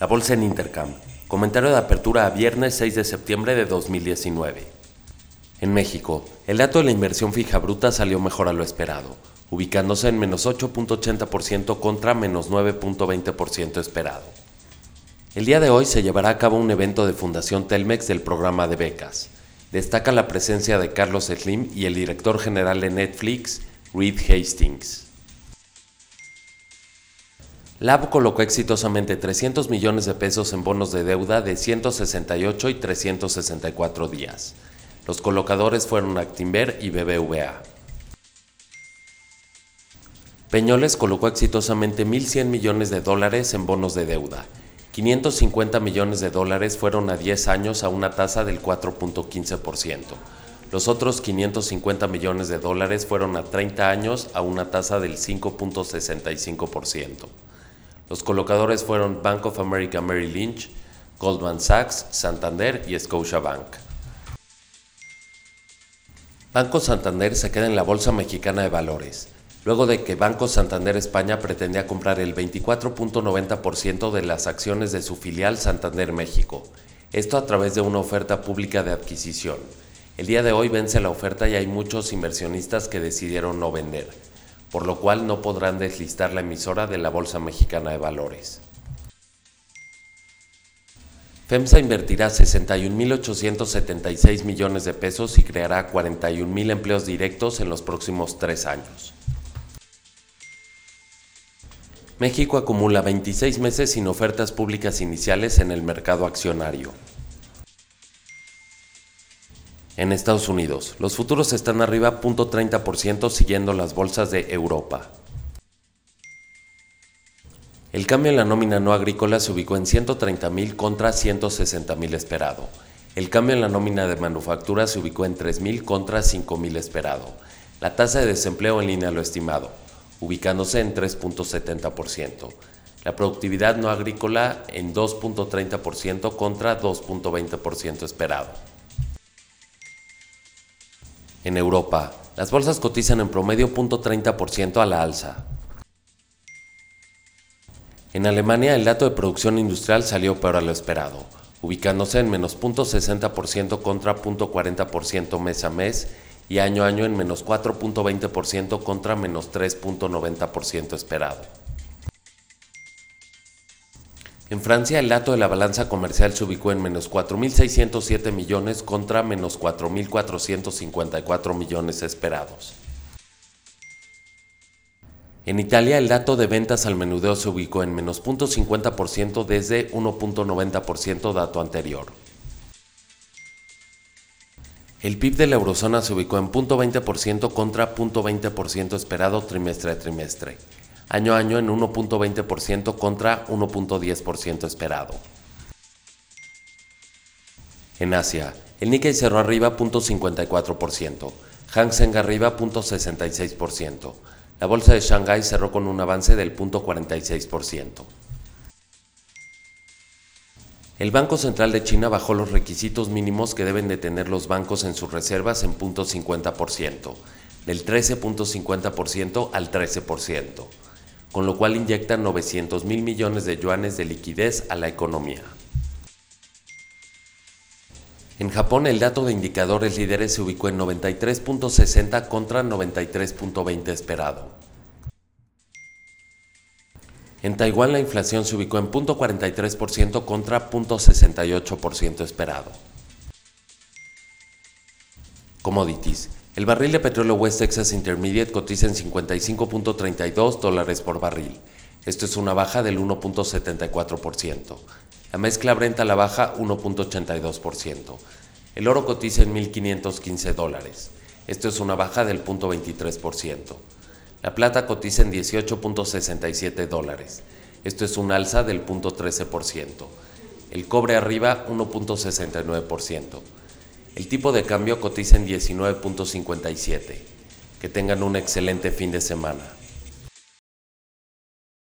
La bolsa en Intercam. Comentario de apertura a viernes 6 de septiembre de 2019. En México, el dato de la inversión fija bruta salió mejor a lo esperado, ubicándose en menos 8.80% contra menos 9.20% esperado. El día de hoy se llevará a cabo un evento de Fundación Telmex del programa de becas. Destaca la presencia de Carlos Slim y el director general de Netflix, Reed Hastings. Lab colocó exitosamente 300 millones de pesos en bonos de deuda de 168 y 364 días. Los colocadores fueron Actinver y BBVA. Peñoles colocó exitosamente 1.100 millones de dólares en bonos de deuda. 550 millones de dólares fueron a 10 años a una tasa del 4.15%. Los otros 550 millones de dólares fueron a 30 años a una tasa del 5.65%. Los colocadores fueron Bank of America Merrill Lynch, Goldman Sachs, Santander y Scotiabank. Banco Santander se queda en la Bolsa Mexicana de Valores, luego de que Banco Santander España pretendía comprar el 24.90% de las acciones de su filial Santander México, esto a través de una oferta pública de adquisición. El día de hoy vence la oferta y hay muchos inversionistas que decidieron no vender por lo cual no podrán deslistar la emisora de la Bolsa Mexicana de Valores. FEMSA invertirá 61.876 millones de pesos y creará 41.000 empleos directos en los próximos tres años. México acumula 26 meses sin ofertas públicas iniciales en el mercado accionario. En Estados Unidos, los futuros están arriba 0.30% siguiendo las bolsas de Europa. El cambio en la nómina no agrícola se ubicó en 130.000 contra 160.000 esperado. El cambio en la nómina de manufactura se ubicó en 3.000 contra 5.000 esperado. La tasa de desempleo en línea a lo estimado, ubicándose en 3.70%. La productividad no agrícola en 2.30% contra 2.20% esperado. En Europa, las bolsas cotizan en promedio 0.30% a la alza. En Alemania, el dato de producción industrial salió peor a lo esperado, ubicándose en menos 0.60% contra 0.40% mes a mes y año a año en menos 4.20% contra menos 3.90% esperado. En Francia, el dato de la balanza comercial se ubicó en menos 4.607 millones contra menos 4.454 millones esperados. En Italia, el dato de ventas al menudeo se ubicó en menos 0.50% desde 1.90% dato anterior. El PIB de la eurozona se ubicó en 0.20% contra 0.20% esperado trimestre a trimestre año a año en 1.20% contra 1.10% esperado. En Asia, el Nikkei cerró arriba 0.54%, Hang Seng arriba 0.66%, la bolsa de Shanghai cerró con un avance del 0.46%. El Banco Central de China bajó los requisitos mínimos que deben de tener los bancos en sus reservas en 0.50%, del 13.50% al 13% con lo cual inyecta 900 mil millones de yuanes de liquidez a la economía. En Japón el dato de indicadores líderes se ubicó en 93.60 contra 93.20 esperado. En Taiwán la inflación se ubicó en 0.43% contra 0.68% esperado. Commodities. El barril de petróleo West Texas Intermediate cotiza en 55.32 dólares por barril. Esto es una baja del 1.74%. La mezcla Brent a la baja 1.82%. El oro cotiza en 1.515 dólares. Esto es una baja del 0.23%. La plata cotiza en 18.67 dólares. Esto es un alza del 0.13%. El cobre arriba 1.69%. El tipo de cambio cotiza en 19.57. Que tengan un excelente fin de semana.